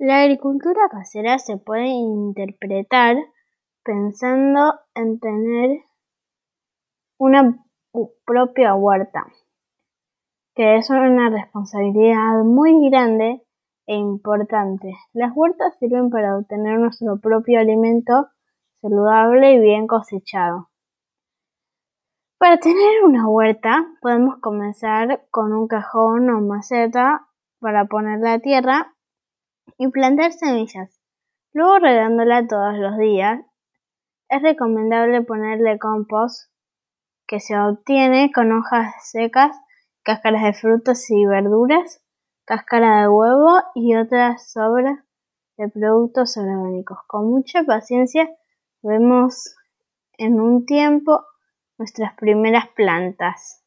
La agricultura casera se puede interpretar pensando en tener una propia huerta, que es una responsabilidad muy grande e importante. Las huertas sirven para obtener nuestro propio alimento saludable y bien cosechado. Para tener una huerta podemos comenzar con un cajón o maceta para poner la tierra y plantar semillas. Luego regándola todos los días. Es recomendable ponerle compost que se obtiene con hojas secas, cáscaras de frutas y verduras, cáscara de huevo y otras sobras de productos orgánicos. Con mucha paciencia vemos en un tiempo nuestras primeras plantas.